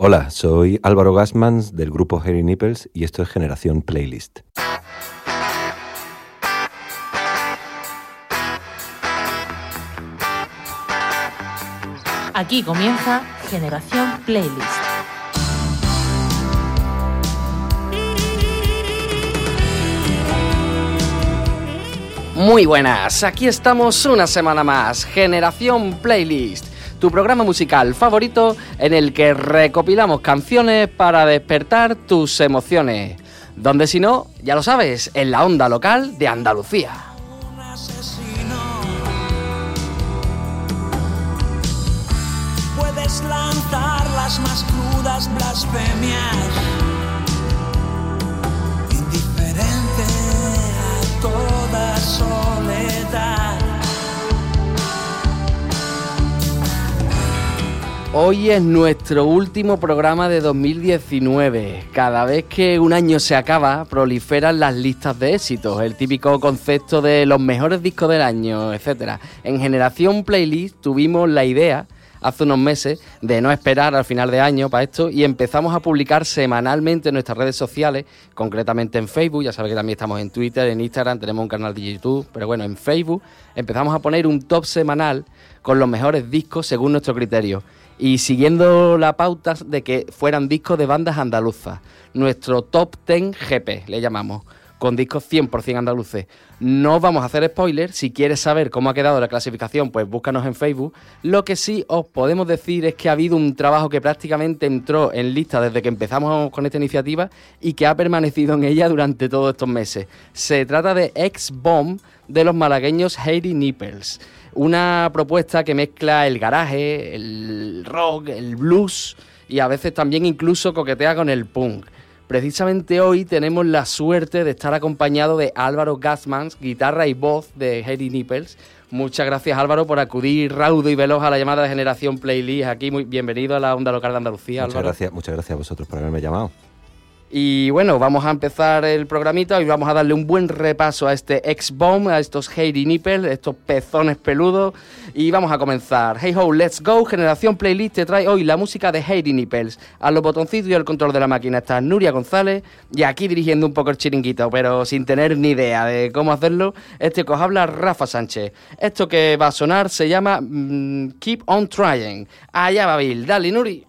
Hola, soy Álvaro Gassmans del grupo Harry Nipples y esto es Generación Playlist. Aquí comienza Generación Playlist. Muy buenas, aquí estamos una semana más, Generación Playlist, tu programa musical favorito en el que recopilamos canciones para despertar tus emociones. Donde si no, ya lo sabes, en la onda local de Andalucía. Puedes lanzar las más crudas blasfemias, indiferente a toda Hoy es nuestro último programa de 2019. Cada vez que un año se acaba, proliferan las listas de éxitos, el típico concepto de los mejores discos del año, etc. En Generación Playlist tuvimos la idea hace unos meses de no esperar al final de año para esto y empezamos a publicar semanalmente en nuestras redes sociales, concretamente en Facebook, ya sabes que también estamos en Twitter, en Instagram, tenemos un canal de YouTube, pero bueno, en Facebook empezamos a poner un top semanal con los mejores discos según nuestro criterio y siguiendo la pauta de que fueran discos de bandas andaluzas. Nuestro top 10 GP, le llamamos, con discos 100% andaluces. No os vamos a hacer spoilers, si quieres saber cómo ha quedado la clasificación, pues búscanos en Facebook. Lo que sí os podemos decir es que ha habido un trabajo que prácticamente entró en lista desde que empezamos con esta iniciativa y que ha permanecido en ella durante todos estos meses. Se trata de Ex-Bomb de los malagueños Heidi Nipples. Una propuesta que mezcla el garaje, el rock, el blues y a veces también incluso coquetea con el punk. Precisamente hoy tenemos la suerte de estar acompañado de Álvaro Gassmans, guitarra y voz de Heidi Nipples. Muchas gracias Álvaro por acudir raudo y veloz a la llamada de Generación Playlist aquí. Muy bienvenido a la onda local de Andalucía, Muchas Álvaro. gracias, muchas gracias a vosotros por haberme llamado. Y bueno, vamos a empezar el programita y vamos a darle un buen repaso a este X-Bomb, a estos Heidi Nipples, estos pezones peludos. Y vamos a comenzar. Hey ho, let's go. Generación Playlist te trae hoy la música de Heidi Nipples. A los botoncitos y al control de la máquina está Nuria González y aquí dirigiendo un poco el chiringuito, pero sin tener ni idea de cómo hacerlo, este que os habla Rafa Sánchez. Esto que va a sonar se llama mm, Keep on Trying. Allá va Bill. Dale, Nuri.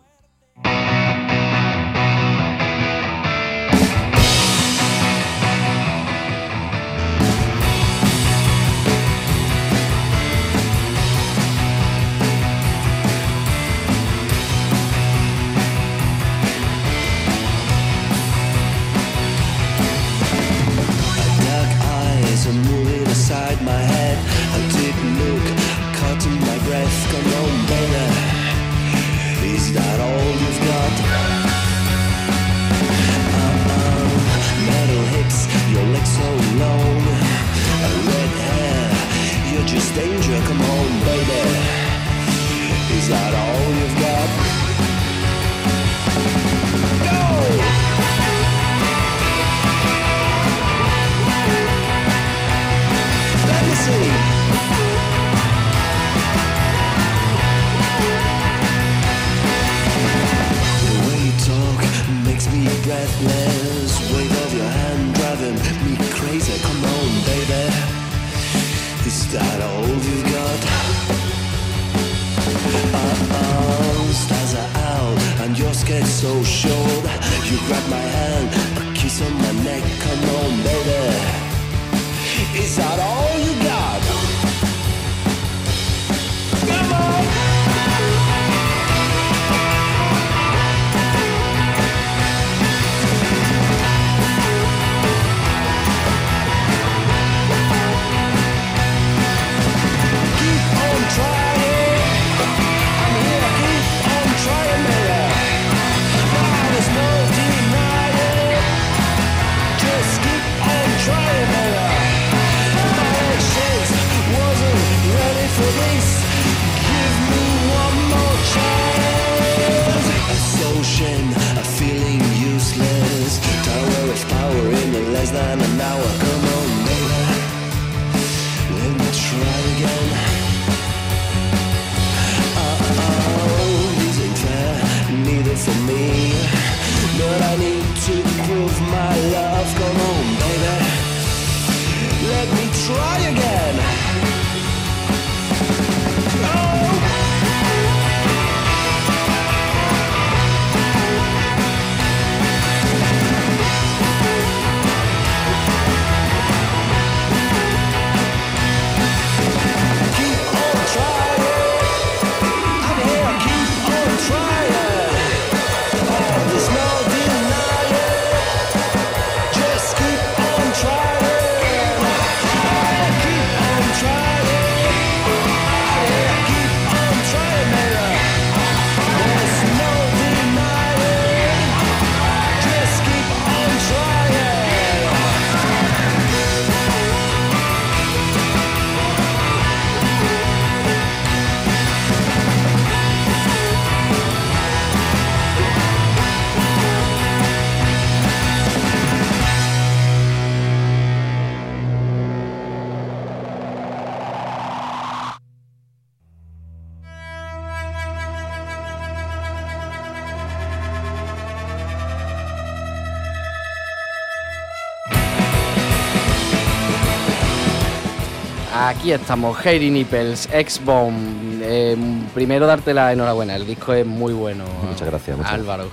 Aquí estamos, Heidi Nipples, X-Bomb. Eh, primero darte la enhorabuena, el disco es muy bueno. Muchas gracias, muchas Álvaro.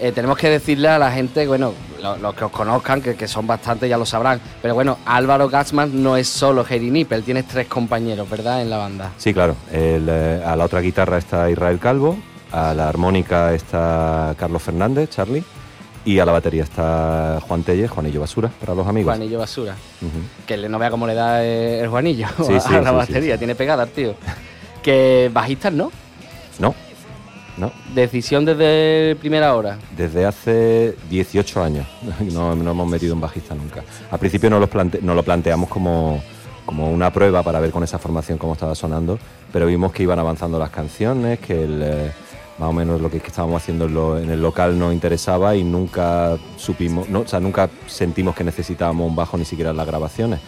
Eh, tenemos que decirle a la gente, bueno, lo- los que os conozcan, que, que son bastantes, ya lo sabrán, pero bueno, Álvaro Gatzman no es solo Heidi Nippel, tienes tres compañeros, ¿verdad? En la banda. Sí, claro. El, eh, a la otra guitarra está Israel Calvo, a la armónica está Carlos Fernández, Charlie, y a la batería está Juan Telle, Juanillo Basura, para los amigos. Juanillo Basura. Que no vea cómo le da el Juanillo Sí, a sí, la sí, batería, tiene pegada tío. Que bajistas no, No, no. decisión desde primera hora. Desde hace 18 años no, no hemos metido un bajista nunca. Al principio no, los plante- no lo planteamos como, como una prueba para ver con esa formación cómo estaba sonando, pero vimos que iban avanzando las canciones, que el, eh, más o menos lo que estábamos haciendo en, lo- en el local nos interesaba y nunca supimos, no, o sea, nunca sentimos que necesitábamos un bajo ni siquiera en las grabaciones.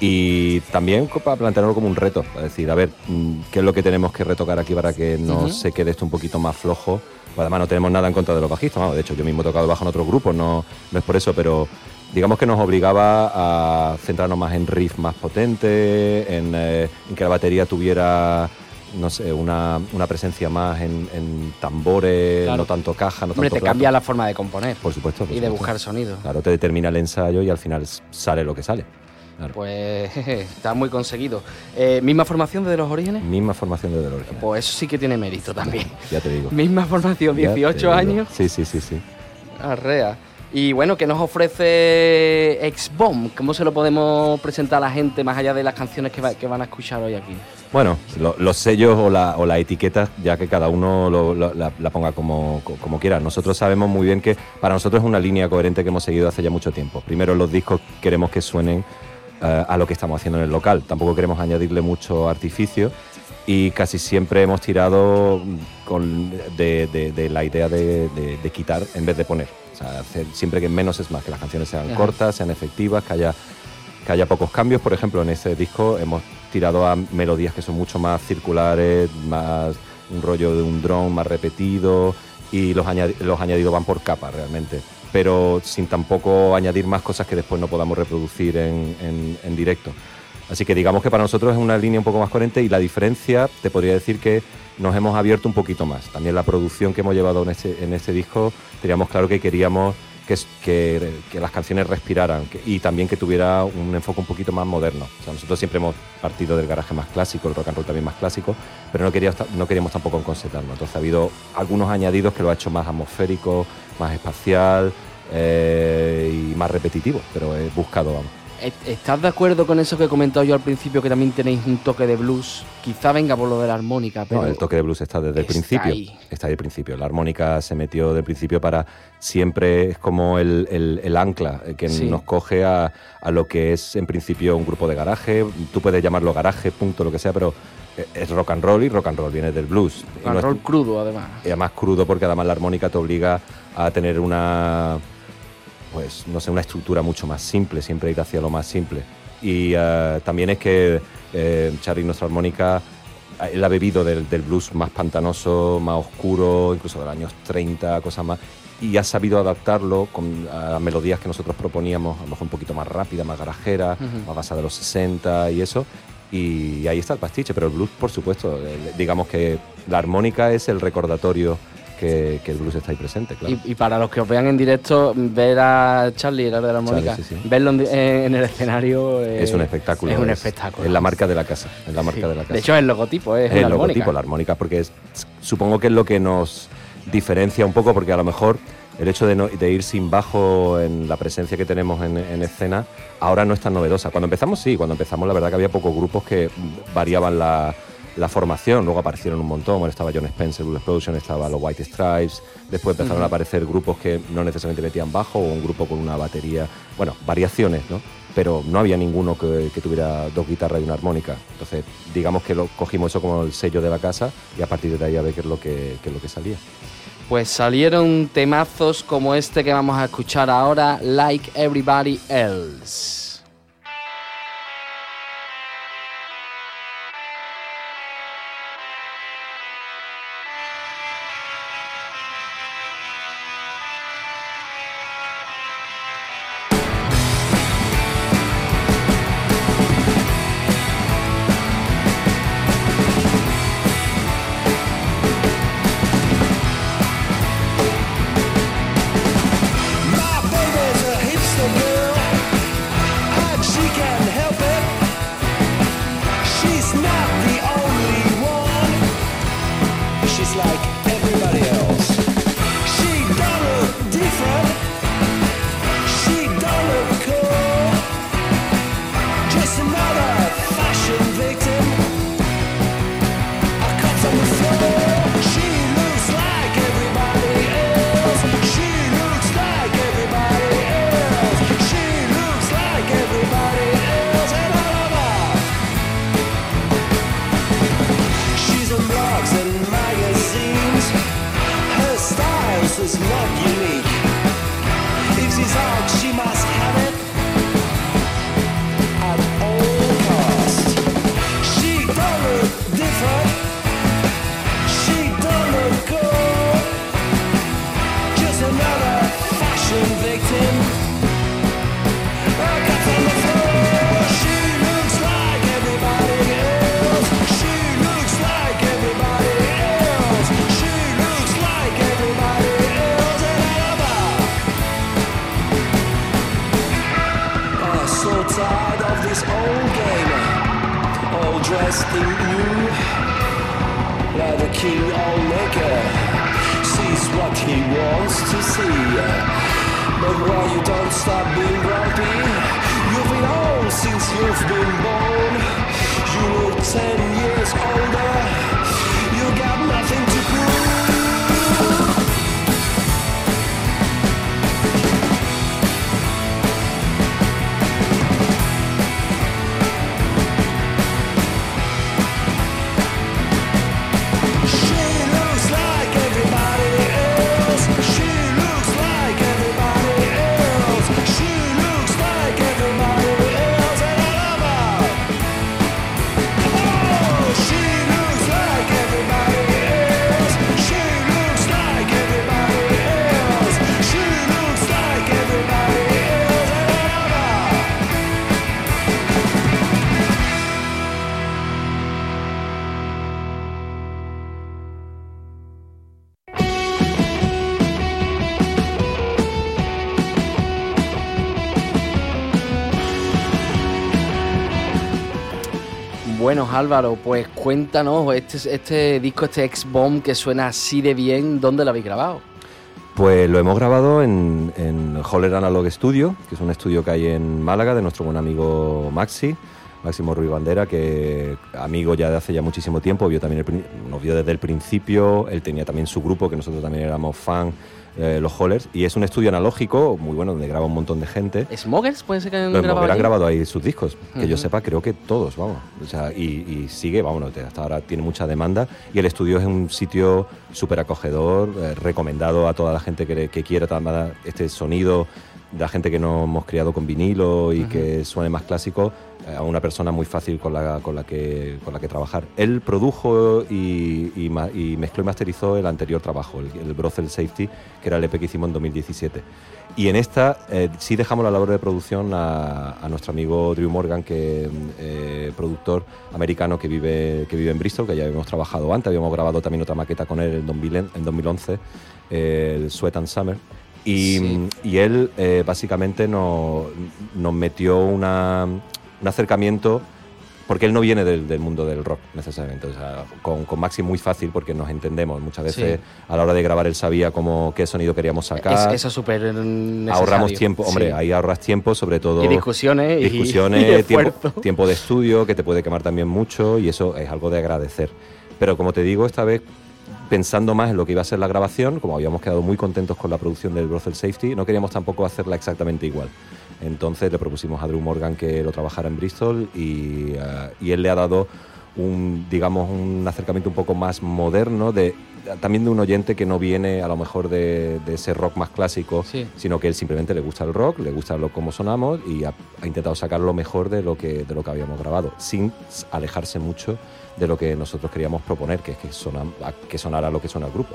Y también para plantearlo como un reto, para decir, a ver, mm, ¿qué es lo que tenemos que retocar aquí para que no Ujú. se quede esto un poquito más flojo? Pues además no tenemos nada en contra de los bajistas, vamos, de hecho yo mismo he tocado bajo en otros grupos, no, no es por eso, pero digamos que nos obligaba a centrarnos más en riff más potente, en, eh, en que la batería tuviera no sé, una, una presencia más en, en tambores, Claro. no tanto caja, no Hombre, tanto te plato. cambia la forma de componer Por supuesto. por y de buscar sonido. Claro, te determina el ensayo y al final sale lo que sale. Claro. Pues jeje, está muy conseguido. Eh, ¿Misma formación desde los orígenes? Misma formación desde el original. Pues eso sí que tiene mérito también. Ya te digo. Misma formación, Ya te 18 digo. años. Sí, sí, sí, sí. Arrea. Y bueno, ¿qué nos ofrece X-Bomb? ¿Cómo se lo podemos presentar a la gente más allá de las canciones que, va- que van a escuchar hoy aquí? Bueno, lo- los sellos o la, o la etiqueta, ya que cada uno lo- lo- la, la ponga como, co- como quiera. Nosotros sabemos muy bien que para nosotros es una línea coherente que hemos seguido hace ya mucho tiempo. Primero, los discos queremos que suenen eh, a lo que estamos haciendo en el local. Tampoco queremos añadirle mucho artificio y casi siempre hemos tirado con, de, de- de la idea de, de- de quitar en vez de poner. O sea, hacer siempre que menos es más, que las canciones sean Ajá. cortas, sean efectivas, que haya que haya pocos cambios. Por ejemplo, en este disco hemos tirado a melodías que son mucho más circulares, más un rollo de un drone más repetido y los, añadi- añadidos van por capas realmente. Pero sin tampoco añadir más cosas que después no podamos reproducir en, en- en directo. Así que digamos que para nosotros es una línea un poco más coherente y la diferencia te podría decir que nos hemos abierto un poquito más. También la producción que hemos llevado en este, en este disco, teníamos claro que queríamos que, las canciones respiraran y también que tuviera un enfoque un poquito más moderno. O sea, nosotros siempre hemos partido del garaje más clásico, el rock and roll también más clásico, pero no queríamos, tampoco enconcetarnos. Entonces ha habido algunos añadidos que lo ha hecho más atmosférico, más espacial eh, y más repetitivo, pero he buscado, vamos. ¿Est- ¿Estás de acuerdo con eso que he comentado yo al principio, que también tenéis un toque de blues? Quizá venga por lo de la armónica, pero... No, el toque de blues está desde el principio. ahí. Está ahí el principio. La armónica se metió desde el principio para siempre es como el, el- el ancla eh, que Sí. nos coge a, a lo que es en principio un grupo de garaje. Tú puedes llamarlo garaje, punto, lo que sea, pero eh, es rock and roll y rock and roll viene del blues. Rock and no es- roll crudo, además. y además crudo porque además la armónica te obliga a tener una pues no sé una estructura mucho más simple siempre ir hacia lo más simple y eh, también es que eh, Charlie nuestra armónica él ha bebido del, del blues más pantanoso, más oscuro, incluso de los años 30, cosas más, y ha sabido adaptarlo con, a melodías que nosotros proponíamos, a lo mejor un poquito más rápida, más garajera, más basada de los 60 y eso. Y ahí está el pastiche, pero el blues, por supuesto, el- digamos que la armónica es el recordatorio que, que el blues está ahí presente, claro. Y, y para los que os vean en directo, ver a Charlie, el de la armónica, Charlie, sí, sí. verlo en, di- en- el escenario eh, es un espectáculo. Es un espectáculo. Es la marca de la casa. Es la marca Sí. de la casa. De hecho, el logotipo es, es el armónica. logotipo, la armónica, porque es, supongo que es lo que nos diferencia un poco, porque a lo mejor el hecho de, no- de ir sin bajo en la presencia que tenemos en, en escena ahora no es tan novedosa. Cuando empezamos, sí, cuando empezamos la verdad que había pocos grupos que variaban la, la formación, luego aparecieron un montón, bueno, estaba John Spencer, Blue Explosion, estaba los White Stripes, después empezaron a aparecer grupos que no necesariamente metían bajo o un grupo con una batería, bueno, variaciones, ¿no? Pero no había ninguno que, que tuviera dos guitarras y una armónica. Entonces, digamos que lo cogimos eso como el sello de la casa y a partir de ahí a ver qué es lo que, qué es lo que salía. Pues salieron temazos como este que vamos a escuchar ahora, Like Everybody Else. Stop being grumpy? You've been old since you've been born. You look ten years older. Álvaro, pues cuéntanos, este, este disco, este X-Bomb que suena así de bien, ¿dónde lo habéis grabado? Pues lo hemos grabado en, en Holler Analog Studio, que es un estudio que hay en Málaga de nuestro buen amigo Maxi, Máximo Ruiz Bandera, que amigo ya de hace ya muchísimo tiempo, vio también el nos vio desde el principio, él tenía también su grupo, que nosotros también éramos fan, eh, los Hollers, y es un estudio analógico muy bueno, donde graba un montón de gente. ¿Smokers puede ser que hayan Los grabado han grabado ahí sus discos, que yo sepa, creo que todos, vamos. O sea, y, y sigue, vamos, hasta ahora tiene mucha demanda. Y el estudio es un sitio súper acogedor, eh, recomendado a toda la gente que, que quiera también este sonido la gente que nos hemos criado con vinilo y que suene más clásico, a una persona muy fácil con la, con la, que, con la que trabajar. Él produjo y, y ma- y mezcló y masterizó el anterior trabajo, el, el Brothel Safety, que era el EP que hicimos en 2017. Y en esta eh, sí dejamos la labor de producción a, a nuestro amigo Drew Morgan, que eh, productor americano que vive, que vive en Bristol, que ya habíamos trabajado antes, habíamos grabado también otra maqueta con él en, 2000 en 2011, eh, el Sweat and Summer. Y, Sí. y él eh, básicamente nos, nos metió una, un acercamiento, porque él no viene del, del mundo del rock necesariamente. O sea, con, con Maxi muy fácil porque nos entendemos. Muchas veces Sí. a la hora de grabar él sabía cómo, qué sonido queríamos sacar. Es- eso es súper necesario. Ahorramos tiempo, hombre, Sí. ahí ahorras tiempo, sobre todo. Y discusiones discusiones, y tiempo, tiempo de estudio, que te puede quemar también mucho, y eso es algo de agradecer. Pero como te digo, esta vez pensando más en lo que iba a ser la grabación, como habíamos quedado muy contentos con la producción del Brothel Safety, no queríamos tampoco hacerla exactamente igual. Entonces le propusimos a Drew Morgan que lo trabajara en Bristol y, eh, y él le ha dado un, digamos, un acercamiento un poco más moderno de también de un oyente que no viene a lo mejor de, de ese rock más clásico, Sí. sino que él simplemente le gusta el rock, le gusta lo cómo sonamos y ha, ha intentado sacar lo mejor de lo que de lo que habíamos grabado, sin alejarse mucho de lo que nosotros queríamos proponer, que es que, sonam- a- que sonara lo que suena el grupo.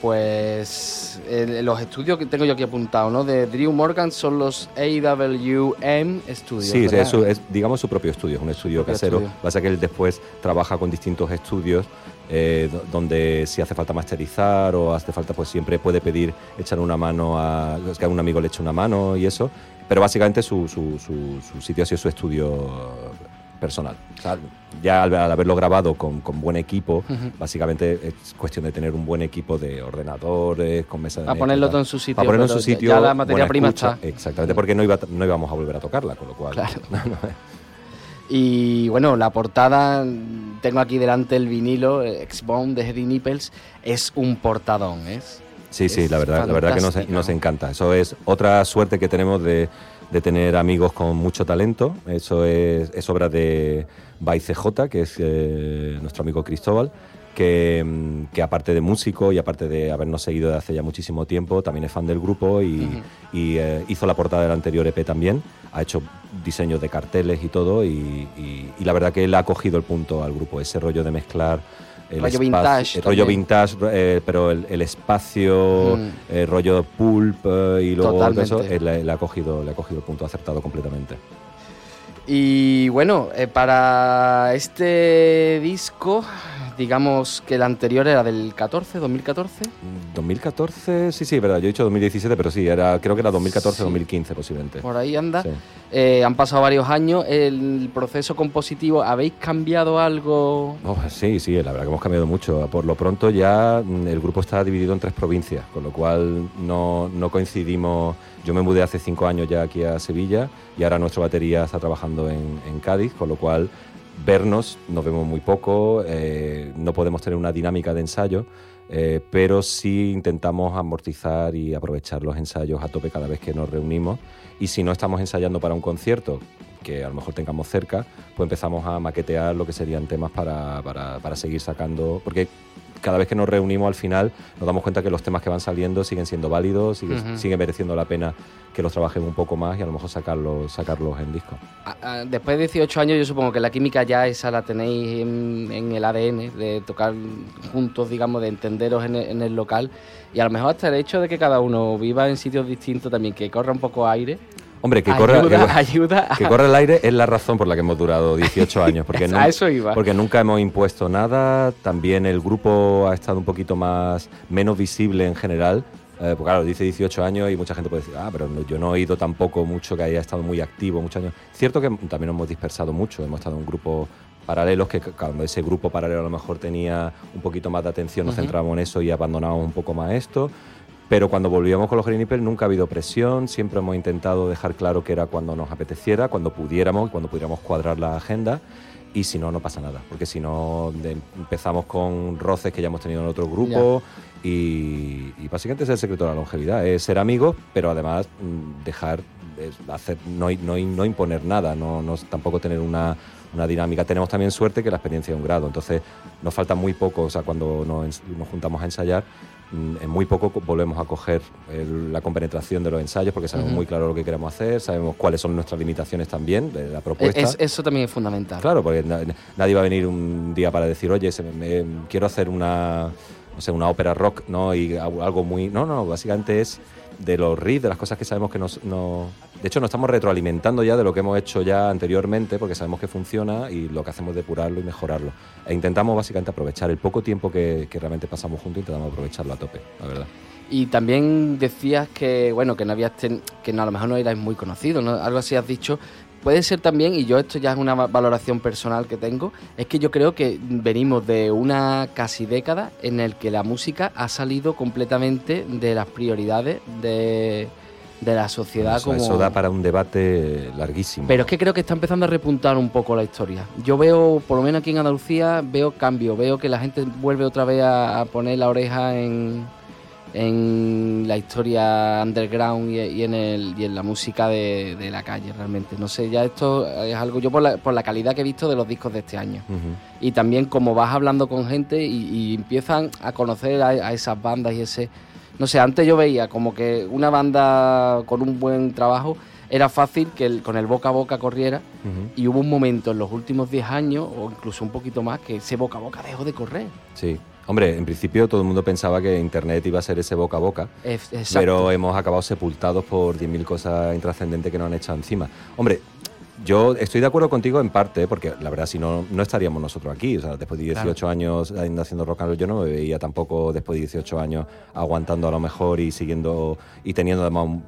Pues eh, los estudios que tengo yo aquí apuntados, ¿no? De Drew Morgan son los AWM Studios. Sí, ¿verdad? es, su- es, digamos su propio estudio, es un estudio Propio casero. estudio. Pasa que él después trabaja con distintos estudios eh, do- donde si hace falta masterizar o hace falta, pues siempre puede pedir echar una mano a es que a un amigo le eche una mano y eso. Pero básicamente su, su, su- su sitio ha sido su estudio personal. O sea, ya al, al haberlo grabado con, con buen equipo, básicamente es cuestión de tener un buen equipo de ordenadores, con mesas de A ponerlo todo en su sitio, Para ponerlo en su sitio. ya la materia prima escucha, está. Exactamente, porque no, iba, no íbamos a volver a tocarla, con lo cual. Claro. Y bueno, la portada, tengo aquí delante el vinilo, X-Bone de Heavy Nipples, es un portadón, ¿es? Sí, sí, la verdad, la verdad que nos encanta. Eso es otra suerte que tenemos de, de tener amigos con mucho talento. Eso es, es obra de CJ, que es eh, nuestro amigo Cristóbal, que, mm, que aparte de músico y aparte de habernos seguido de hace ya muchísimo tiempo, también es fan del grupo y, y, eh, hizo la portada del anterior EP también. Ha hecho diseños de carteles y todo y, y- y la verdad que él ha cogido el punto al grupo, ese rollo de mezclar el Rollo vintage el rollo también. vintage, eh, pero el, el espacio, Mm. el rollo pulp eh, y luego eso, Totalmente. él le, le ha cogido, le ha cogido el punto acertado completamente. Y bueno, eh, para este disco, digamos que el anterior era del 14, 2014. 2014, sí, sí, verdad, yo he dicho 2017, pero sí, era, creo que era 2014, Sí. 2015 posiblemente. Por ahí anda. Sí. Eh, han pasado varios años. El proceso compositivo, ¿habéis cambiado algo? Oh, sí, sí, la verdad que hemos cambiado mucho. Por lo pronto ya mm, el grupo está dividido en tres provincias, con lo cual no, no coincidimos. Yo me mudé hace cinco años ya aquí a Sevilla y ahora nuestra batería está trabajando en, Cádiz, con lo cual vernos nos vemos muy poco, eh, no podemos tener una dinámica de ensayo, eh, pero sí intentamos amortizar y aprovechar los ensayos a tope cada vez que nos reunimos. Y si no estamos ensayando para un concierto, que a lo mejor tengamos cerca, pues empezamos a maquetear lo que serían temas para, para- para seguir sacando. Porque cada vez que nos reunimos al final nos damos cuenta que los temas que van saliendo siguen siendo válidos, sigue, Ujú. sigue mereciendo la pena que los trabajemos un poco más y a lo mejor sacarlos, sacarlos en disco. Después de 18 años, yo supongo que la química ya esa la tenéis en, en el ADN, de tocar juntos, digamos, de entenderos en el, en el local. Y a lo mejor hasta el hecho de que cada uno viva en sitios distintos también, que corra un poco aire. Hombre, que ayuda, corra, ayuda a- que corra el aire es la razón por la que hemos durado 18 años. Porque, no- eso iba. porque nunca hemos impuesto nada. También el grupo ha estado un poquito más menos visible en general. Eh, porque claro, dice 18 años y mucha gente puede decir, ah, pero no- yo no he oído tampoco mucho que haya estado muy activo muchos años. Cierto que también hemos dispersado mucho, hemos estado en grupos paralelos que cuando ese grupo paralelo a lo mejor tenía un poquito más de atención, nos Ujú. centrábamos en eso y abandonábamos un poco más esto. Pero cuando volvíamos con los Green nunca ha habido presión, siempre hemos intentado dejar claro que era cuando nos apeteciera, cuando pudiéramos, cuando pudiéramos cuadrar la agenda. Y si no, no pasa nada, porque si no empezamos con roces que ya hemos tenido en otro grupo y, y básicamente es el secreto de la longevidad, es ser amigos, pero además mm, dejar hacer, no, no, no imponer nada, no, no tampoco tener una, una dinámica. Tenemos también suerte que la experiencia es un grado, entonces nos falta muy poco, o sea, cuando nos, nos juntamos a ensayar, mm, en muy poco co- volvemos a coger el- la compenetración de los ensayos porque sabemos muy claro lo que queremos hacer, sabemos cuáles son nuestras limitaciones también de la propuesta. Es- eso también es fundamental. Claro, porque na- nadie va a venir un día para decir, oye, se me- me- quiero hacer una, no sé, una ópera rock, ¿no? Y algo muy... No, no, básicamente es de los riffs, de las cosas que sabemos que nos... No, de hecho, nos estamos retroalimentando ya de lo que hemos hecho ya anteriormente, porque sabemos que funciona y lo que hacemos es depurarlo y mejorarlo. E intentamos básicamente aprovechar el poco tiempo que, realmente pasamos juntos, intentamos aprovecharlo a tope, la verdad. Y también decías que, bueno, que no habías ten- que a lo mejor no erais muy conocidos, ¿no? Algo así has dicho. Puede ser también, y yo esto ya es una va- valoración personal que tengo, es que yo creo que venimos de una casi década en el que la música ha salido completamente de las prioridades de, de la sociedad Eso, como... eso da para un debate larguísimo. Pero es que creo que está empezando a repuntar un poco la historia. Yo veo, por lo menos aquí en Andalucía, veo cambio, veo que la gente vuelve otra vez a, a poner la oreja en, en la historia underground y, y en, el, y en la música de, de la calle realmente. No sé, ya esto es algo, yo por la, por la calidad que he visto de los discos de este año. Y también como vas hablando con gente y, y empiezan a conocer a, a esas bandas y ese... No sé, antes yo veía como que una banda con un buen trabajo era fácil que el- con el boca a boca corriera y hubo un momento en los últimos 10 años o incluso un poquito más que ese boca a boca dejó de correr. Sí. Hombre, en principio todo el mundo pensaba que Internet iba a ser ese boca a boca. Exacto. pero hemos acabado sepultados por 10.000 cosas intrascendentes que nos han echado encima. Hombre, yo estoy de acuerdo contigo en parte, porque la verdad, si no, no estaríamos nosotros aquí. O sea, después de 18 años haciendo rock and roll, yo no me veía tampoco después de 18 años aguantando a lo mejor y siguiendo y teniendo además un,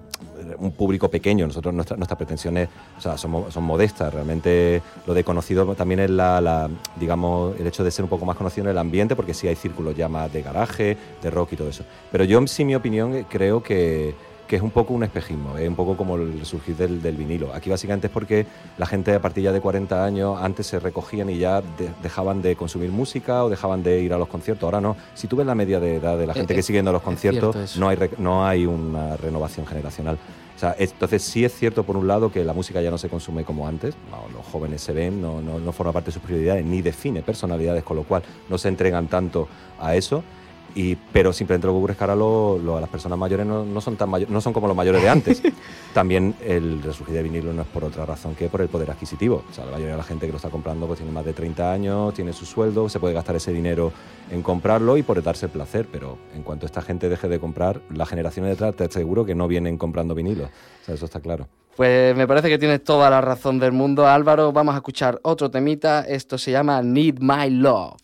un público pequeño. Nosotros, nuestra- nuestras pretensiones o sea, son, son modestas. Realmente lo de conocido también es la, la, digamos, el hecho de ser un poco más conocido en el ambiente, porque sí hay círculos ya más de garaje, de rock y todo eso. Pero yo, sí, mi opinión, creo que, que es un poco un espejismo, es un poco como el surgir del, del vinilo. Aquí básicamente es porque la gente a partir ya de 40 años antes se recogían y ya de- dejaban de consumir música o dejaban de ir a los conciertos. Ahora no. Si tú ves la media de edad de la Eh, gente eh, que sigue yendo a los conciertos, no hay, no hay una renovación generacional. O sea, es- entonces sí es cierto por un lado que la música ya no se consume como antes, no, los jóvenes se ven, no, no, no forma parte de sus prioridades, ni define personalidades, con lo cual no se entregan tanto a eso. Y, pero simplemente lo que ocurre es que ahora lo- lo- las personas mayores no, no son tan no son como los mayores de antes. También el resurgir de vinilo no es por otra razón que por el poder adquisitivo. O sea, la mayoría de la gente que lo está comprando pues tiene más de 30 años, tiene su sueldo, se puede gastar ese dinero en comprarlo y por darse el placer. Pero en cuanto esta gente deje de comprar, las generaciones detrás te aseguro que no vienen comprando vinilo. O sea, eso está claro. Pues me parece que tienes toda la razón del mundo, Álvaro. Vamos a escuchar otro temita. Esto se llama Need My Love.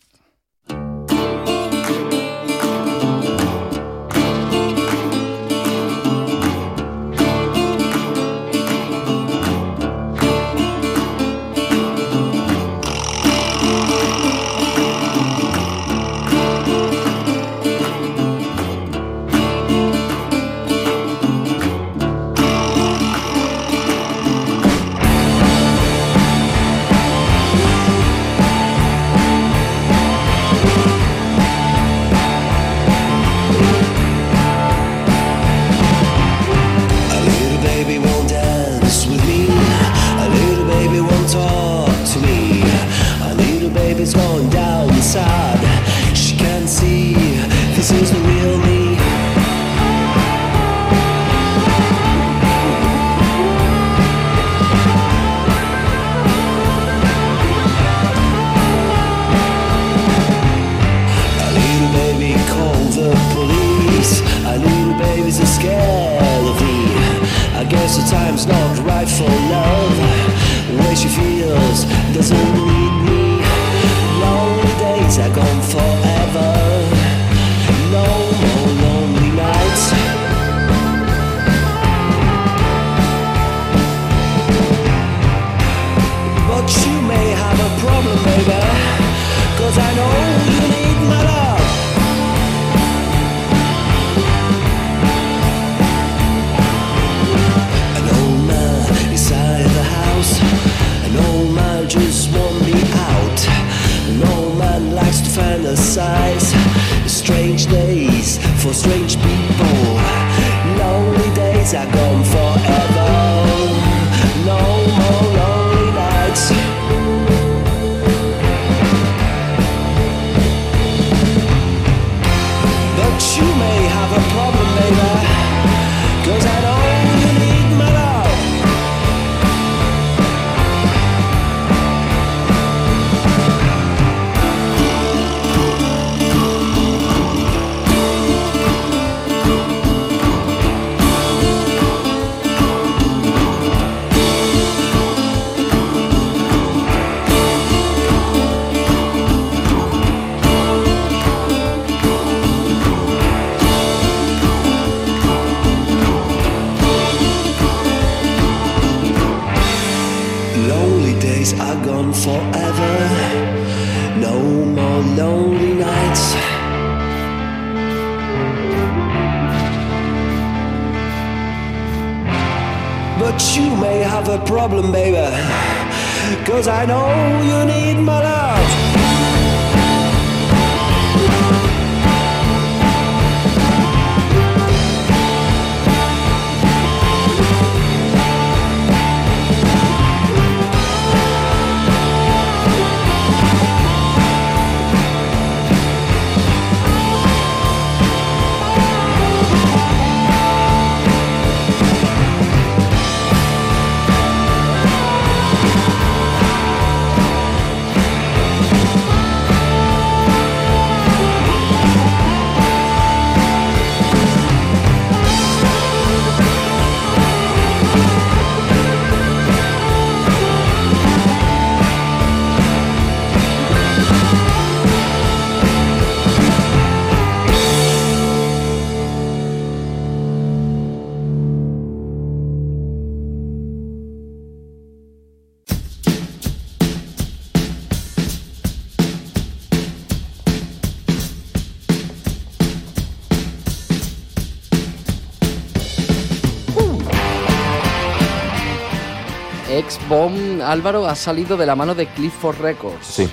Álvaro, ha salido de la mano de Clifford Records. Sí,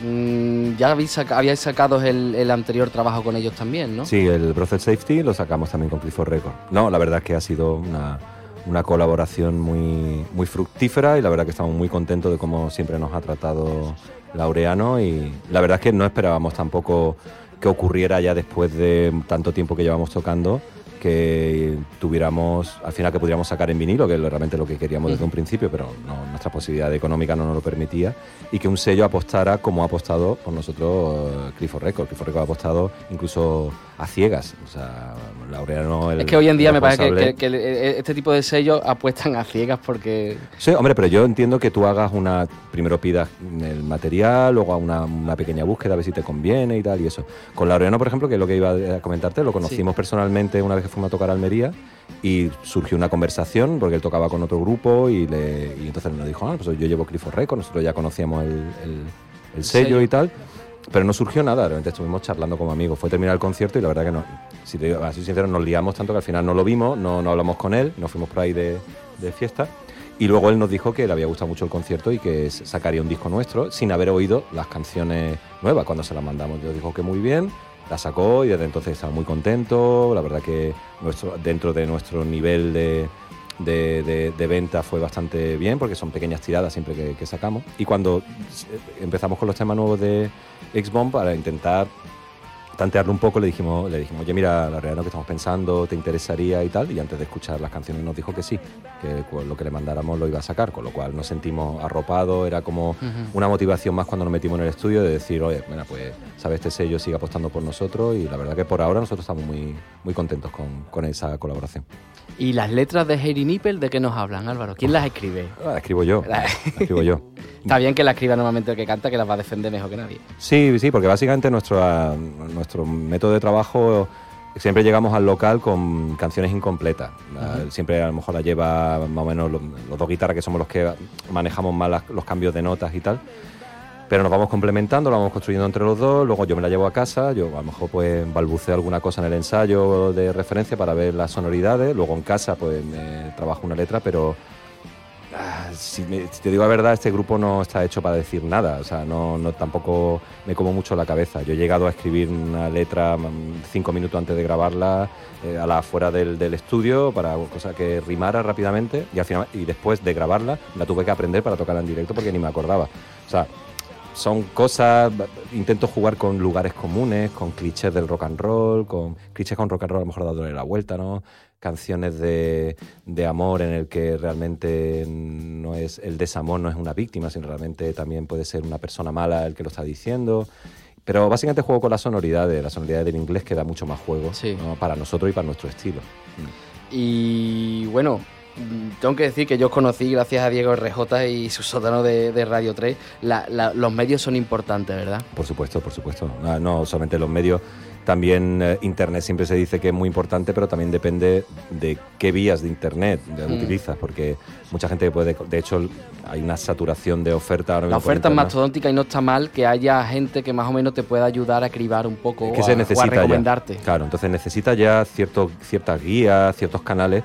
Mm, ya habéis, saca- habíais sacado el, el anterior trabajo con ellos también, ¿no? sí, el Brothel Safety lo sacamos también con Clifford Records. No, la verdad es que ha sido una, una colaboración muy, muy fructífera y la verdad que estamos muy contentos de cómo siempre nos ha tratado Laureano y la verdad es que no esperábamos tampoco que ocurriera ya después de tanto tiempo que llevamos tocando que tuviéramos, al final que pudiéramos sacar en vinilo, que es realmente lo que queríamos desde un principio, pero no, nuestra posibilidad económica no nos lo permitía, y que un sello apostara como ha apostado por nosotros eh, Clifford Records. Clifford Records ha apostado incluso a ciegas. O sea, Laureano... el es que hoy en día me parece que, que este tipo de sellos apuestan a ciegas porque... Sí, hombre, pero yo entiendo que tú hagas una. Primero pidas el material, luego una, una pequeña búsqueda, a ver si te conviene y tal, y eso. Con Laureano, por ejemplo, que es lo que iba a comentarte, lo conocimos personalmente una vez que fuimos a tocar a Almería y surgió una conversación porque él tocaba con otro grupo y, le, y entonces nos dijo, ah, pues yo llevo Clifford Records, nosotros ya conocíamos el, el- el sello, sello. y tal. Pero no surgió nada, realmente estuvimos charlando como amigos. Fue terminar el concierto y la verdad que no, si te digo, así sincero, nos liamos tanto que al final no lo vimos, no, no hablamos con él, nos fuimos por ahí de, de fiesta. Y luego él nos dijo que le había gustado mucho el concierto y que sacaría un disco nuestro sin haber oído las canciones nuevas cuando se las mandamos. Yo dijo que muy bien, la sacó y desde entonces estaba muy contento. La verdad que nuestro, dentro de nuestro nivel de, de, de- de venta fue bastante bien porque son pequeñas tiradas siempre que, que sacamos. Y cuando s- empezamos con los temas nuevos de X-Bomb para intentar tantearlo un poco, le dijimos, le dijimos, oye, mira, la realidad que estamos pensando, ¿te interesaría y tal? Y antes de escuchar las canciones nos dijo que sí, que lo que le mandáramos lo iba a sacar, con lo cual nos sentimos arropados, era como una motivación más cuando nos metimos en el estudio de decir, oye, mira, pues, sabe, este sello sigue apostando por nosotros y la verdad que por ahora nosotros estamos muy, muy contentos con, con esa colaboración. ¿Y las letras de Heidi Nippel de qué nos hablan, Álvaro? ¿Quién las escribe? Ah, la escribo yo, escribo yo. Está bien que la escriba normalmente el que canta, que las va a defender mejor que nadie. Sí, sí, porque básicamente nuestro, ah, nuestro método de trabajo siempre llegamos al local con canciones incompletas. Siempre a lo mejor la lleva más o menos los, los dos guitarras que somos los que manejamos más las- los cambios de notas y tal. Pero nos vamos complementando, lo vamos construyendo entre los dos, luego yo me la llevo a casa, yo a lo mejor pues balbuceo alguna cosa en el ensayo de referencia para ver las sonoridades, luego en casa pues me trabajo una letra, pero Ah, si, te digo la verdad, este grupo no está hecho para decir nada. O sea, no, no tampoco me como mucho la cabeza. Yo he llegado a escribir una letra mm, cinco minutos antes de grabarla eh, a la afuera del, del estudio para cosa que rimara rápidamente y al final y después de grabarla la tuve que aprender para tocarla en directo porque ni me acordaba. O sea, son cosas, intento jugar con lugares comunes, con clichés del rock and roll, con clichés con rock and roll a lo mejor dándole la vuelta, ¿no? Canciones de, de amor en el que realmente no es el desamor no es una víctima, sino realmente también puede ser una persona mala el que lo está diciendo. Pero básicamente juego con la sonoridad, de la sonoridad del inglés que da mucho más juego Sí. ¿no? para nosotros y para nuestro estilo. Y bueno, tengo que decir que yo os conocí gracias a Diego RJ y su sótano de, de Radio 3. La- la- los medios son importantes, ¿verdad? Por supuesto, por supuesto. No, no solamente los medios También eh, Internet siempre se dice que es muy importante, pero también depende de qué vías de Internet Mm. utilizas, porque mucha gente puede... De hecho, hay una saturación de oferta ahora La oferta es mastodóntica y no está mal que haya gente que más o menos te pueda ayudar a cribar un poco Es que o, se a, o a necesita recomendarte. ya. Claro, entonces necesita ya cierto, ciertas guías, ciertos canales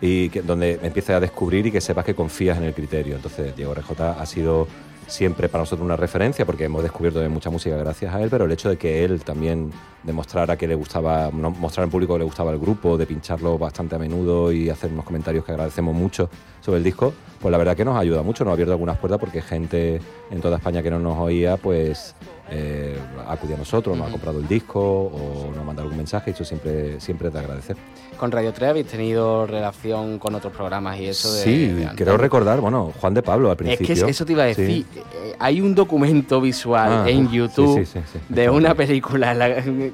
y que, donde empieces a descubrir y que sepas que confías en el criterio. Entonces Diego RJ ha sido siempre para nosotros una referencia porque hemos descubierto de mucha música gracias a él, pero el hecho de que él también demostrara que le gustaba, mostrar en público que le gustaba el grupo, de pincharlo bastante a menudo y hacer unos comentarios que agradecemos mucho sobre el disco, pues la verdad que nos ayuda mucho, nos ha abierto algunas puertas porque gente en toda España que no nos oía, pues eh, acudió a nosotros, nos ha comprado el disco o nos manda algún mensaje y eso siempre, siempre de agradecer. Con Radio 3 habéis tenido relación con otros programas y eso de. sí, de creo recordar, bueno, Juan de Pablo al Es principio. que es- eso te iba a decir. eh, Hay un documento visual Ah, en YouTube sí, sí, de una película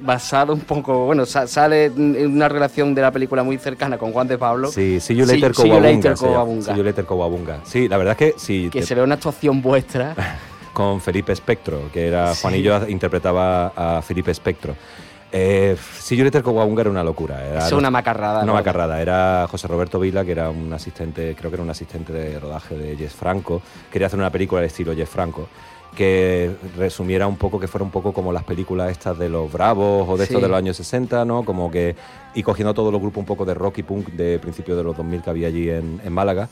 basado un poco. Bueno, sa- sale una relación de la película muy cercana con Juan de Pablo. Sí, See You Sí, Later Cowabunga. See You Later Cowabunga. Sí, la verdad es que sí. Que te- se ve una actuación vuestra. con Felipe Espectro, que era. Juanillo interpretaba a Felipe Espectro. Eh, You Later Cowabunga era una locura. Era Es una macarrada. Una ¿no? macarrada. Era José Roberto Vila, que era un asistente, creo que era un asistente de rodaje de Jess Franco. Quería hacer una película de estilo Jess Franco que resumiera un poco, que fuera un poco como las películas estas de los Bravos o de estos Sí. de los años 60, ¿no? Como que, y cogiendo todos los grupos un poco de rock y punk de principios de los 2000 que había allí en, en Málaga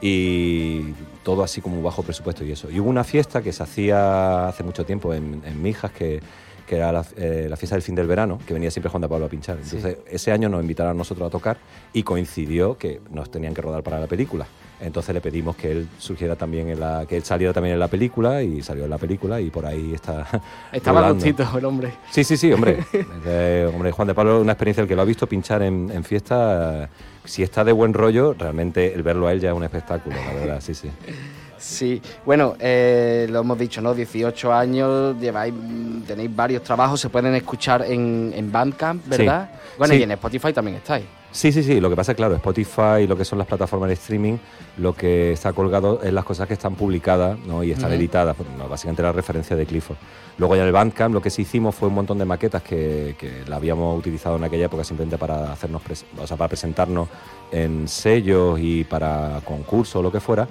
y todo así como bajo presupuesto y eso. Y hubo una fiesta que se hacía hace mucho tiempo en, en Mijas, que, que era la, eh, la fiesta del fin del verano, que venía siempre Juan de Pablo a pinchar. Entonces, ese año nos invitaron a nosotros a tocar y coincidió que nos tenían que rodar para la película. Entonces le pedimos que él surgiera también en la, que él saliera también en la película y salió en la película y por ahí está. Estaba gustito el hombre. Sí, sí, sí, hombre. Hombre, Juan de Pablo una experiencia, el que lo ha visto pinchar en, en fiesta, si está de buen rollo, realmente el verlo a él ya es un espectáculo, la verdad, sí, sí. Sí, bueno, eh, lo hemos dicho, ¿no? 18 años, lleváis, mm, tenéis varios trabajos, se pueden escuchar en, en Bandcamp, ¿verdad? Bueno, Sí. y en Spotify también estáis. Sí, sí, sí. Lo que pasa es claro, Spotify, lo que son las plataformas de streaming, lo que está colgado es las cosas que están publicadas ¿no? y están editadas. pues, básicamente la referencia de Clifford. Luego ya en el Bandcamp lo que sí hicimos fue un montón de maquetas que, que la habíamos utilizado en aquella época simplemente para hacernos, pres- o sea, para presentarnos en sellos y para concursos o lo que fuera.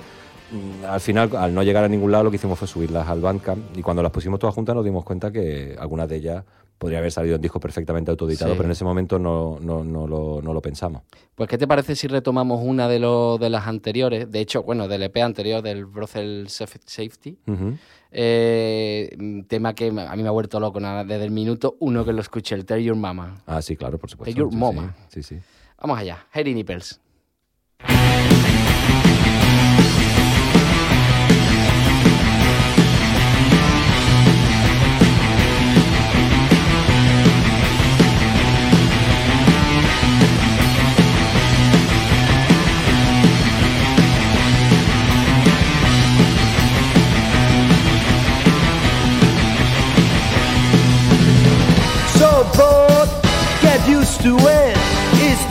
Mm, Al final, al no llegar a ningún lado, lo que hicimos fue subirlas al Bandcamp y cuando las pusimos todas juntas nos dimos cuenta que algunas de ellas podría haber salido en disco perfectamente autoeditado, Sí. pero en ese momento no, no, no lo, no lo pensamos. Pues, ¿qué te parece si retomamos una de, los de las anteriores? De hecho, bueno, del EP anterior, del Brothel Saf- Safety. Eh, mm, tema que a mí me ha vuelto loco nada, desde el minuto uno que lo escuché, el Tell Your Mama. Ah, sí, claro, por supuesto. Take your sí, mama. Sí, sí. Vamos allá, Harry Nipples. To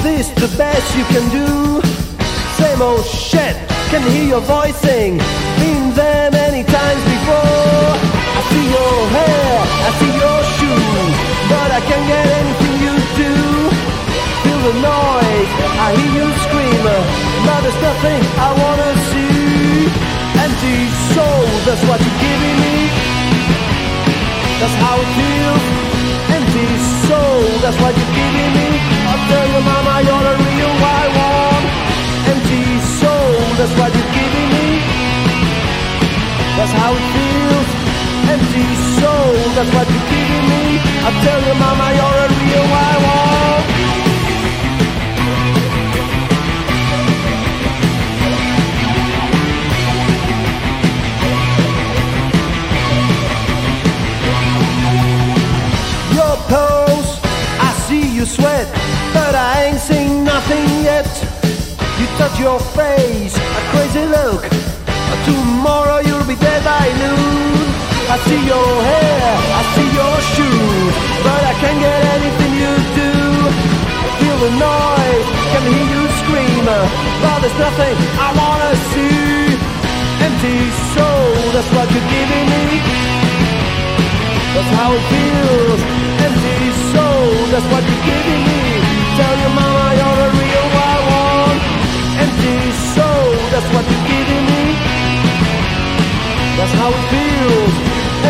this the best you can do? Same old shit, can hear your voicing. Been there many times before. I see your hair, I see your shoes, but I can't get anything you do. Feel the noise, I hear you scream, but there's nothing I wanna see. Empty soul, that's what you're giving me. That's how it feels. Empty soul, that's what you're giving me. I'll tell your mama you're the real wild one. Empty soul, that's what you're giving me. That's how it feels. Empty soul, that's what you're giving me. I'll tell your mama you're a real wild one. Sweat, but I ain't seen nothing yet. You touch your face, a crazy look. Tomorrow you'll be dead by noon. I see your hair, I see your shoes, but I can't get anything you do. I feel the noise, can hear you scream, but there's nothing I wanna see. Empty soul, that's what you're giving me. That's how it feels. Empty soul. that's what you're giving me. Tell your mama you're a real wild one. Empty soul, that's what you're giving me. That's how it feels.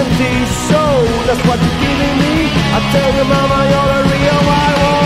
Empty soul, that's what you're giving me. I tell your mama you're a real wild one.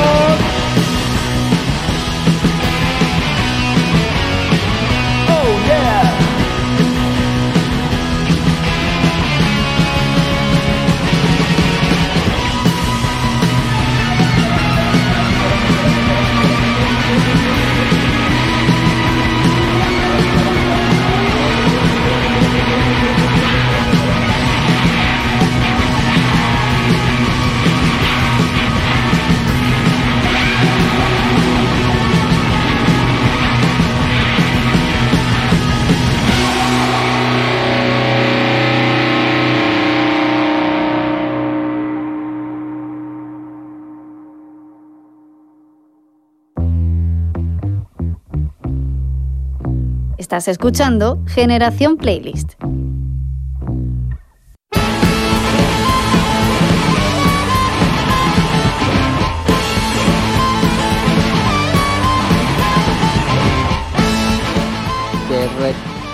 Estás escuchando Generación Playlist. Te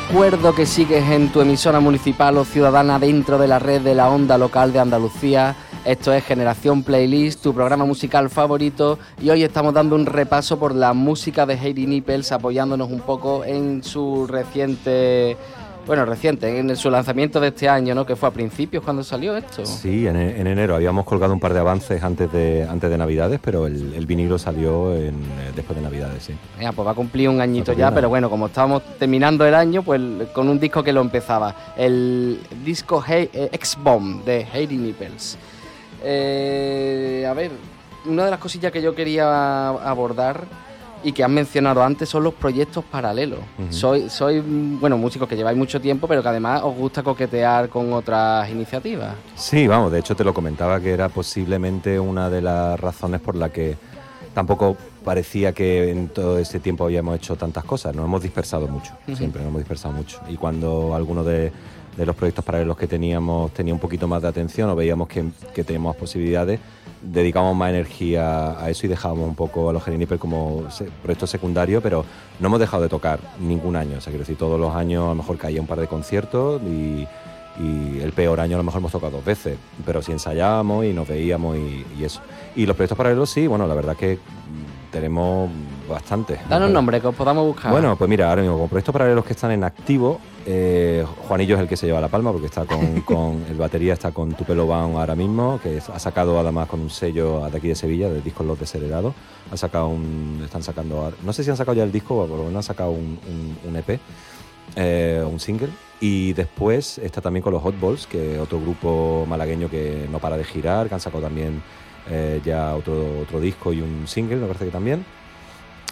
recuerdo que sigues en tu emisora municipal o ciudadana dentro de la red de la onda local de Andalucía. Esto es Generación Playlist, tu programa musical favorito. Y hoy estamos dando un repaso por la música de Heidi Nipples, apoyándonos un poco en su reciente. Bueno, reciente, en su lanzamiento de este año, ¿no? Que fue a principios cuando salió esto. Sí, en, en enero habíamos colgado un par de avances antes de, antes de Navidades, pero el, el vinilo salió en, eh, después de Navidades, sí. Venga, pues va a cumplir un añito ya, pero bueno, como estábamos terminando el año, pues con un disco que lo empezaba. El disco Hey- eh, X-Bomb de Heidi Nipples. Eh, a ver, una de las cosillas que yo quería abordar y que han mencionado antes son los proyectos paralelos. Soy, soy, bueno, músicos que lleváis mucho tiempo, pero que además os gusta coquetear con otras iniciativas. Sí, vamos, de hecho te lo comentaba que era posiblemente una de las razones por la que tampoco parecía que en todo este tiempo habíamos hecho tantas cosas. Nos hemos dispersado mucho, siempre nos hemos dispersado mucho. Y cuando alguno de, de los proyectos paralelos que teníamos tenía un poquito más de atención o veíamos que, que teníamos posibilidades, dedicábamos más energía a eso y dejábamos un poco a los Geniniper como se- proyecto secundario, pero no hemos dejado de tocar ningún año. O sea, quiero decir, todos los años a lo mejor caía un par de conciertos y, y el peor año a lo mejor hemos tocado dos veces, pero sí ensayábamos y nos veíamos y, y eso. Y los proyectos paralelos sí, bueno, la verdad que tenemos bastante. Danos nombre, que os podamos buscar. Bueno, pues mira, ahora mismo con proyectos paralelos que están en activo, eh, Juanillo es el que se lleva la palma porque está con, con- el batería está con Tupelo Bound ahora mismo, que es- ha sacado además con un sello de aquí de Sevilla, del disco Los Desheredados, ha sacado un, están sacando, no sé si han sacado ya el disco, o por lo menos han sacado un, un- un EP, eh, un single, y después está también con los Hot Balls, que es otro grupo malagueño que no para de girar, que han sacado también eh, ya otro, otro disco y un single, me parece que también.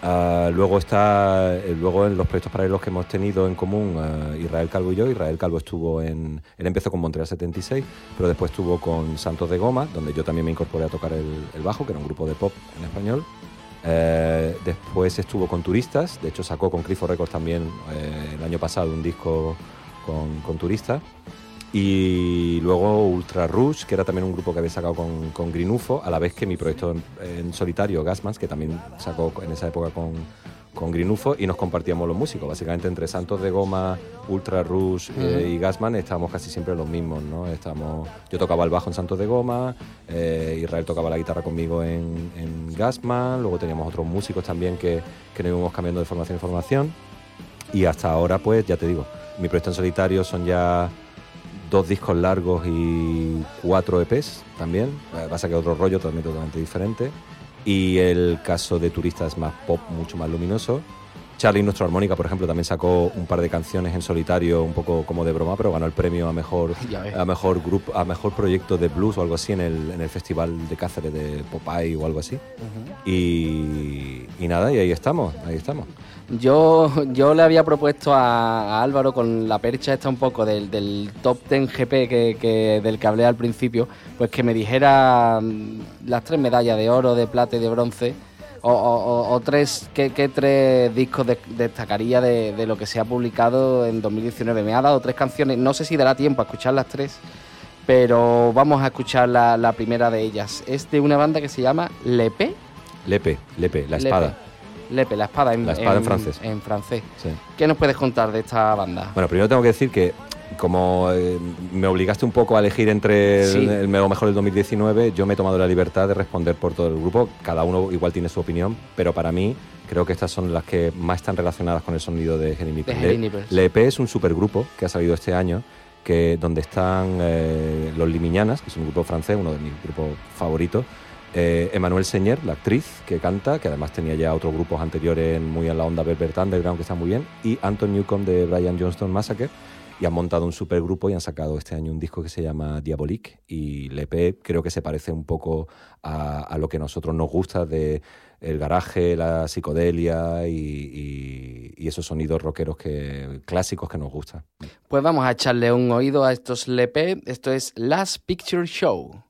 Ah, luego está eh, luego en los proyectos paralelos que hemos tenido en común ah, Israel Calvo y yo. Israel Calvo estuvo en. Él empezó con Montreal 76, pero después estuvo con Santos de Goma, donde yo también me incorporé a tocar el, bajo, que era un grupo de pop en español. Eh, después estuvo con Turistas, de hecho sacó con Clifford Records también eh, el año pasado un disco con Turistas. Y luego Ultra Rush, que era también un grupo que había sacado con, con Green UFO, a la vez que mi proyecto en, en solitario, Gasmans, que también sacó en esa época con, con Green UFO, y nos compartíamos los músicos. Básicamente entre Santos de Goma, Ultra Rush eh, y Gasman estábamos casi siempre los mismos. ¿no? Estábamos, yo tocaba el bajo en Santos de Goma, eh, Israel tocaba la guitarra conmigo en, en Gasman, luego teníamos otros músicos también que, que nos íbamos cambiando de formación en formación. Y hasta ahora, pues ya te digo, mi proyecto en solitario son ya dos discos largos y cuatro EPs también. Eh, Pasa que otro rollo también totalmente diferente. Y el caso de Turista es más pop, mucho más luminoso. Charlie, nuestro armónica, por ejemplo, también sacó un par de canciones en solitario, un poco como de broma, pero ganó el premio a mejor, a mejor grupo, a mejor proyecto de blues o algo así en el, en el festival de Cáceres de Popeye o algo así. y, y nada, y ahí estamos, ahí estamos. Yo, yo le había propuesto a, a Álvaro con la percha esta un poco del, del top 10 GP que, que- del que hablé al principio, pues que me dijera mm, las tres medallas de oro, de plata y de bronce, o, o- o- tres, ¿qué, qué tres discos de- destacaría de, de lo que se ha publicado en 2019. Me ha dado tres canciones, no sé si dará tiempo a escuchar las tres, pero vamos a escuchar la, la primera de ellas. Es de una banda que se llama Lepe. Lepe, Lepe, la espada. Lepe, la espada en, La espada en francés. En francés. Sí. ¿Qué nos puedes contar de esta banda? Bueno, primero tengo que decir que como eh, me obligaste un poco a elegir entre Sí. el, lo mejor del 2019, yo me he tomado la libertad de responder por todo el grupo. Cada uno igual tiene su opinión, pero para mí creo que estas son las que más están relacionadas con el sonido de Henry Nippers. Le EP es un supergrupo que ha salido este año, que donde están eh, los Limiñanas, que es un grupo francés, uno de mis grupos favoritos. Eh, Emmanuel Señer, la actriz que canta, que además tenía ya otros grupos anteriores muy en la onda Velvet Underground, que está muy bien, y Anton Newcomb de Brian Johnston Massacre, y han montado un supergrupo y han sacado este año un disco que se llama Diabolique, y el EP creo que se parece un poco a, a lo que a nosotros nos gusta de el garaje, la psicodelia y, esos sonidos rockeros que, clásicos que nos gustan. Pues vamos a echarle un oído a estos Lepe. Esto es Last Picture Show.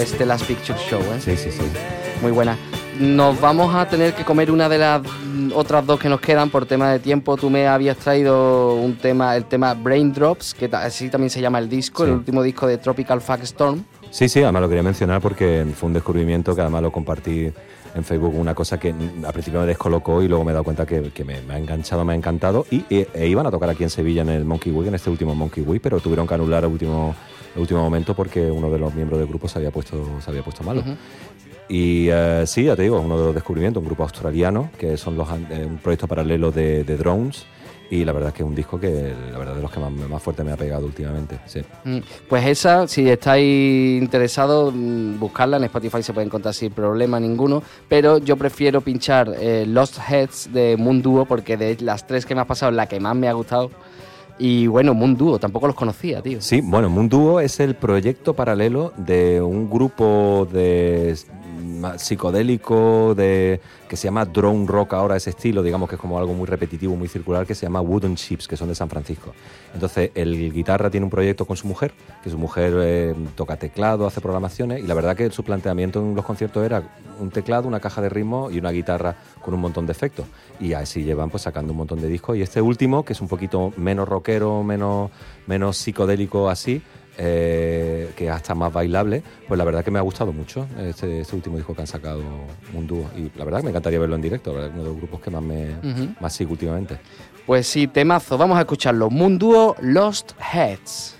Este Last Picture Show, ¿eh? Sí, sí, sí. Muy buena. Nos vamos a tener que comer una de las otras dos que nos quedan por tema de tiempo. Tú me habías traído un tema, el tema Brain Drops, que así también se llama el disco, Sí. el último disco de Tropical Fuck Storm. Sí, sí, además lo quería mencionar porque fue un descubrimiento que además lo compartí en Facebook una cosa que al principio me descolocó y luego me he dado cuenta que, que me, me ha enganchado, me ha encantado. Y e, e iban a tocar aquí en Sevilla en el Monkey Week, en este último Monkey Week, pero tuvieron que anular el último, el último momento porque uno de los miembros del grupo se había puesto, se había puesto malo. Y eh, sí, ya te digo, uno de los descubrimientos, un grupo australiano, que son los, eh, un proyecto paralelo de, de drones. Y la verdad es que es un disco que, la verdad, de los que más, más fuerte me ha pegado últimamente. Sí. Mm, Pues esa, si estáis interesados, mm, buscarla en Spotify se puede encontrar sin problema ninguno. Pero yo prefiero pinchar eh, Lost Heads de Moon Duo porque de las tres que me has pasado es la que más me ha gustado. Y bueno, Moon tampoco los conocía, tío. Sí, bueno, Moon es el proyecto paralelo de un grupo de psicodélico de que se llama drone rock ahora ese estilo, digamos que es como algo muy repetitivo, muy circular que se llama Wooden Chips, que son de San Francisco. Entonces, el guitarra tiene un proyecto con su mujer, que su mujer eh, toca teclado, hace programaciones y la verdad que su planteamiento en los conciertos era un teclado, una caja de ritmo y una guitarra con un montón de efectos. Y así llevan pues sacando un montón de discos y este último, que es un poquito menos rockero, menos menos psicodélico así, eh, que hasta más bailable, pues la verdad que me ha gustado mucho este, este último disco que han sacado un dúo. Y la verdad que me encantaría verlo en directo, verdad, uno de los grupos que más me Ujú. más sigo últimamente. Pues sí, temazo. Vamos a escucharlo. Moon Duo, Lost Heads.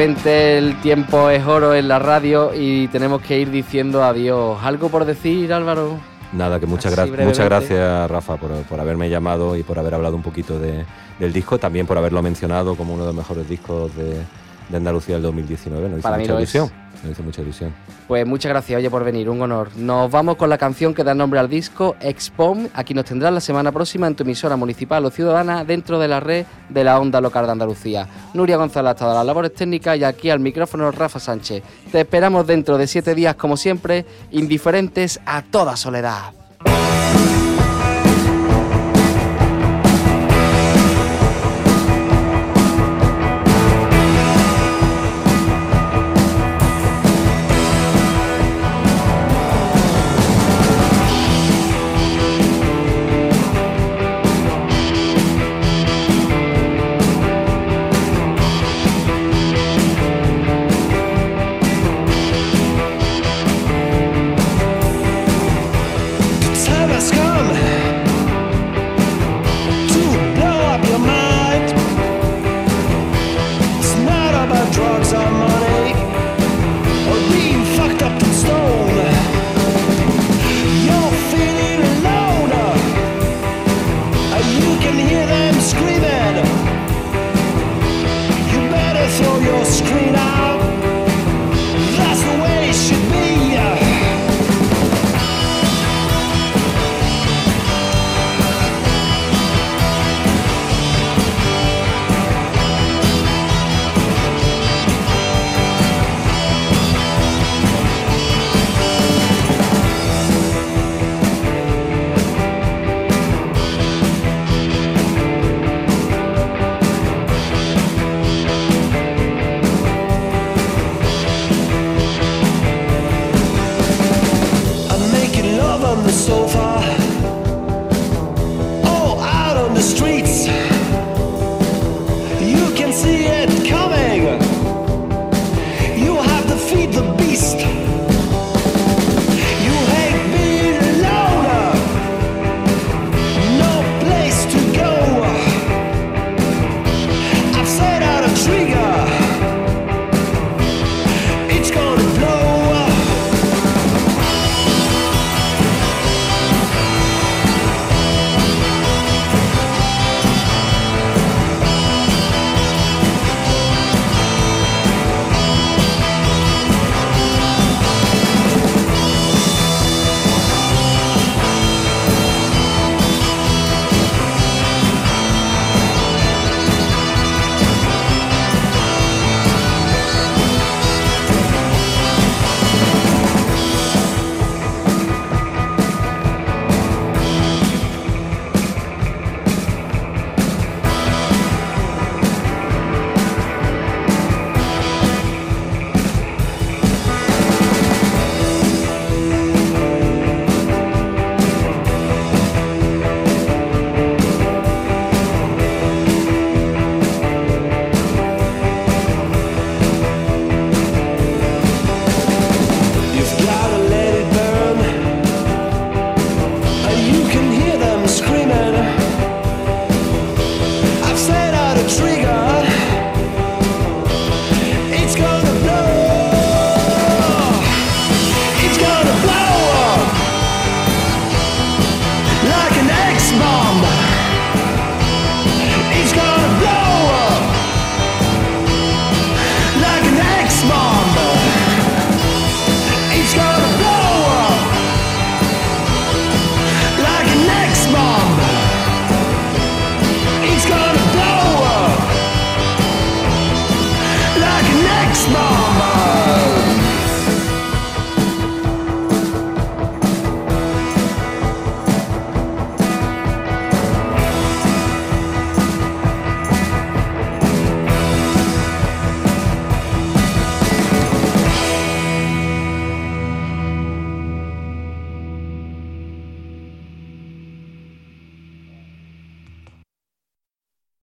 Tristemente el tiempo es oro en la radio y tenemos que ir diciendo adiós. ¿Algo por decir, Álvaro? Nada, que muchas, gra- muchas gracias, Rafa, por, por haberme llamado y por haber hablado un poquito de- del disco, también por haberlo mencionado como uno de los mejores discos de, de Andalucía del 2019. Nos hizo Para mí mucha lo es. ilusión. Nos hizo mucha ilusión. Pues muchas gracias, oye, por venir, un honor. Nos vamos con la canción que da nombre al disco, Expom. Aquí nos tendrás la semana próxima en tu emisora municipal o ciudadana dentro de la red de la onda local de Andalucía. Nuria González hasta las labores técnicas y aquí al micrófono Rafa Sánchez. Te esperamos dentro de siete días, como siempre, indiferentes a toda soledad.